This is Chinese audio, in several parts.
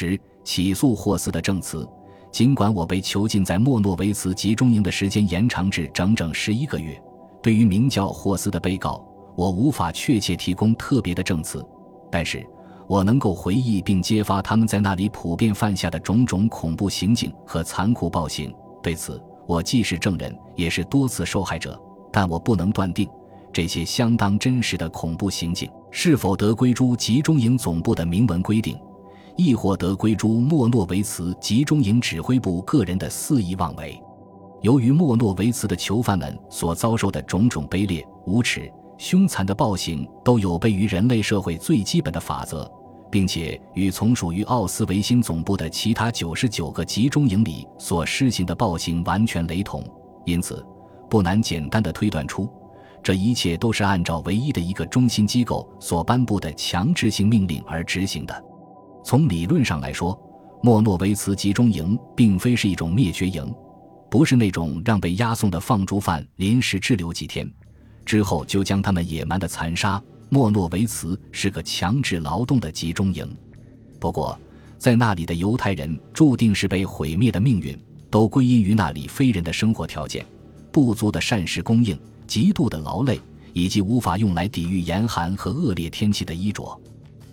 十起诉霍斯的证词。尽管我被囚禁在莫诺维茨集中营的时间延长至整整十一个月，对于名叫霍斯的被告，我无法确切提供特别的证词，但是我能够回忆并揭发他们在那里普遍犯下的种种恐怖行径和残酷暴行。对此，我既是证人，也是多次受害者，但我不能断定这些相当真实的恐怖行径是否得归诸集中营总部的明文规定。亦或得归诸莫诺维茨集中营指挥部个人的肆意妄为。由于莫诺维茨的囚犯们所遭受的种种卑劣、无耻、凶残的暴行，都有悖于人类社会最基本的法则，并且与从属于奥斯维辛总部的其他九十九个集中营里所施行的暴行完全雷同，因此不难简单的推断出，这一切都是按照唯一的一个中心机构所颁布的强制性命令而执行的。从理论上来说，莫诺维茨集中营并非是一种灭绝营，不是那种让被押送的放逐犯临时滞留几天，之后就将他们野蛮的残杀。莫诺维茨是个强制劳动的集中营，不过在那里的犹太人注定是被毁灭的命运，都归因于那里非人的生活条件、不足的膳食供应、极度的劳累以及无法用来抵御严寒和恶劣天气的衣着。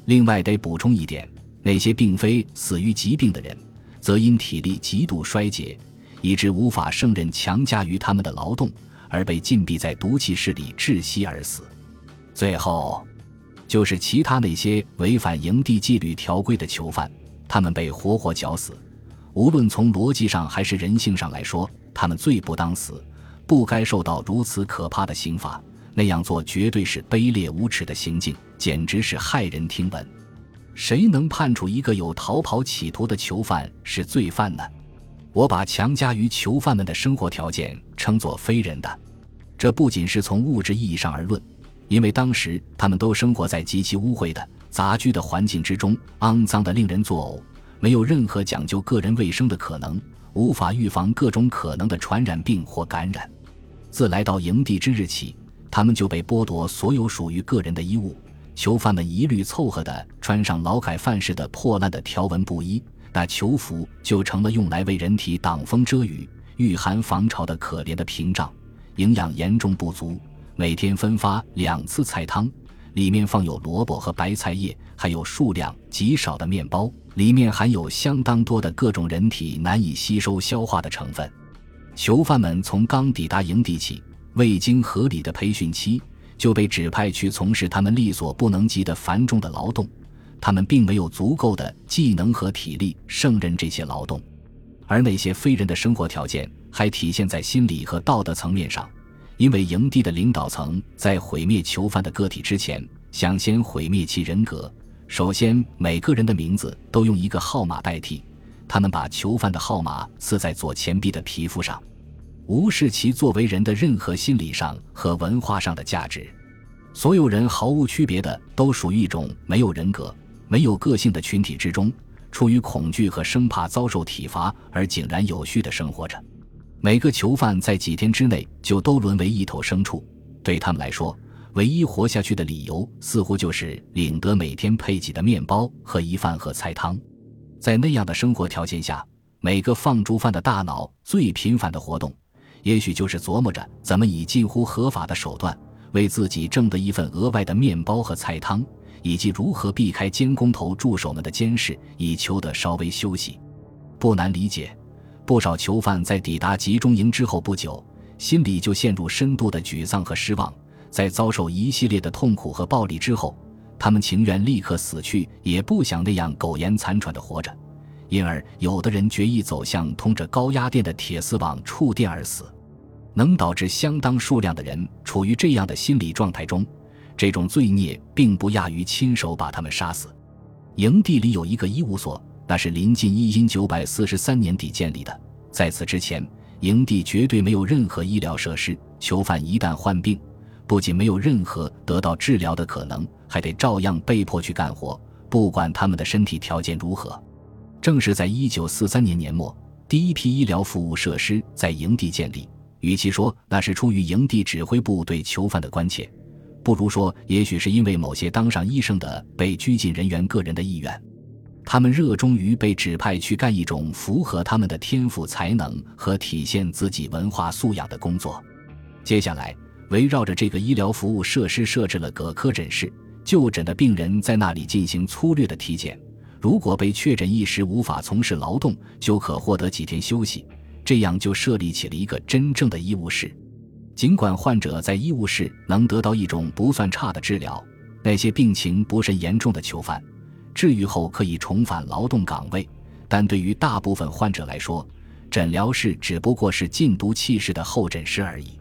另外得补充一点。那些并非死于疾病的人，则因体力极度衰竭，以致无法胜任强加于他们的劳动，而被禁闭在毒气室里窒息而死。最后，就是其他那些违反营地纪律条规的囚犯，他们被活活绞死。无论从逻辑上还是人性上来说，他们罪不当死，不该受到如此可怕的刑罚。那样做绝对是卑劣无耻的行径，简直是骇人听闻。谁能判处一个有逃跑企图的囚犯是罪犯呢？我把强加于囚犯们的生活条件称作非人的，这不仅是从物质意义上而论，因为当时他们都生活在极其污秽的杂居的环境之中，肮脏的令人作呕，没有任何讲究个人卫生的可能，无法预防各种可能的传染病或感染。自来到营地之日起，他们就被剥夺所有属于个人的衣物。囚犯们一律凑合地穿上劳改犯式的破烂的条纹布衣，那囚服就成了用来为人体挡风遮雨、御寒防潮的可怜的屏障。营养严重不足，每天分发两次菜汤，里面放有萝卜和白菜叶，还有数量极少的面包，里面含有相当多的各种人体难以吸收消化的成分。囚犯们从刚抵达营地起，未经合理的培训期。就被指派去从事他们力所不能及的繁重的劳动，他们并没有足够的技能和体力胜任这些劳动，而那些非人的生活条件还体现在心理和道德层面上，因为营地的领导层在毁灭囚犯的个体之前，想先毁灭其人格。首先，每个人的名字都用一个号码代替，他们把囚犯的号码刺在左前臂的皮肤上。无视其作为人的任何心理上和文化上的价值，所有人毫无区别的都属于一种没有人格、没有个性的群体之中，出于恐惧和生怕遭受体罚而井然有序的生活着。每个囚犯在几天之内就都沦为一头牲畜，对他们来说，唯一活下去的理由似乎就是领得每天配给的面包和一饭盒菜汤。在那样的生活条件下，每个放逐犯的大脑最频繁的活动。也许就是琢磨着怎么以近乎合法的手段为自己挣得一份额外的面包和菜汤，以及如何避开监工头助手们的监视，以求得稍微休息。不难理解，不少囚犯在抵达集中营之后不久，心里就陷入深度的沮丧和失望。在遭受一系列的痛苦和暴力之后，他们情愿立刻死去，也不想那样苟延残喘地活着。因而，有的人决意走向通着高压电的铁丝网触电而死。能导致相当数量的人处于这样的心理状态中，这种罪孽并不亚于亲手把他们杀死。营地里有一个医务所，那是临近一因九百四十三年底建立的。在此之前，营地绝对没有任何医疗设施。囚犯一旦患病，不仅没有任何得到治疗的可能，还得照样被迫去干活，不管他们的身体条件如何。正是在一九四三年年末，第一批医疗服务设施在营地建立。与其说那是出于营地指挥部对囚犯的关切，不如说也许是因为某些当上医生的被拘禁人员个人的意愿。他们热衷于被指派去干一种符合他们的天赋才能和体现自己文化素养的工作。接下来，围绕着这个医疗服务设施设置了各科诊室，就诊的病人在那里进行粗略的体检。如果被确诊一时无法从事劳动，就可获得几天休息。这样就设立起了一个真正的医务室。尽管患者在医务室能得到一种不算差的治疗，那些病情不甚严重的囚犯。治愈后可以重返劳动岗位，但对于大部分患者来说，诊疗室只不过是禁毒气室的候诊室而已。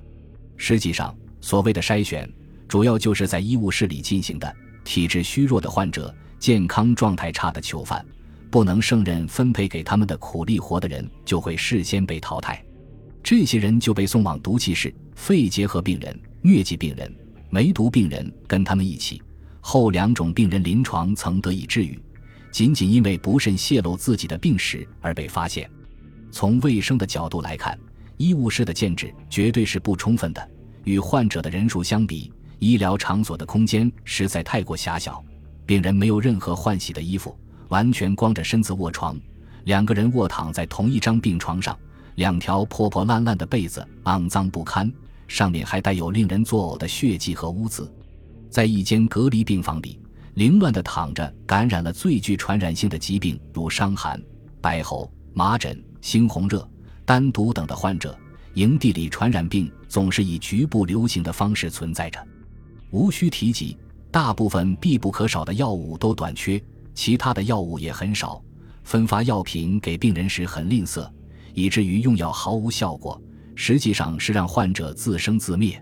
实际上，所谓的筛选，主要就是在医务室里进行的。体质虚弱的患者、健康状态差的囚犯、不能胜任分配给他们的苦力活的人，就会事先被淘汰。这些人就被送往毒气室，肺结核病人、疟疾病人、梅毒病人跟他们一起。后两种病人临床曾得以治愈，仅仅因为不慎泄露自己的病史而被发现。从卫生的角度来看，医务室的建制绝对是不充分的。与患者的人数相比，医疗场所的空间实在太过狭小。病人没有任何换洗的衣服，完全光着身子卧床。两个人卧躺在同一张病床上，两条破破烂烂的被子肮脏不堪，上面还带有令人作呕的血迹和污渍。在一间隔离病房里，凌乱地躺着感染了最具传染性的疾病，如伤寒、白喉、麻疹、猩红热、丹毒等的患者。营地里传染病总是以局部流行的方式存在着。无需提及，大部分必不可少的药物都短缺，其他的药物也很少。分发药品给病人时很吝啬，以至于用药毫无效果，实际上是让患者自生自灭。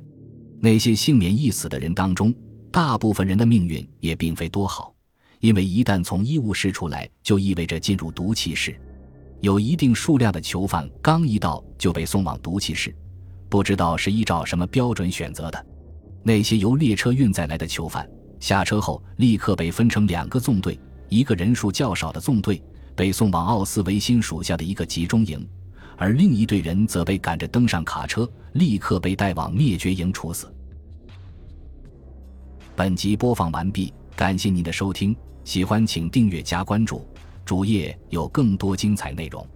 那些幸免一死的人当中，大部分人的命运也并非多好，因为一旦从医务室出来，就意味着进入毒气室。有一定数量的囚犯刚一到就被送往毒气室，不知道是依照什么标准选择的。那些由列车运载来的囚犯下车后，立刻被分成两个纵队，一个人数较少的纵队被送往奥斯维辛属下的一个集中营，而另一队人则被赶着登上卡车，立刻被带往灭绝营处死。本集播放完毕，感谢您的收听，喜欢请订阅加关注，主页有更多精彩内容。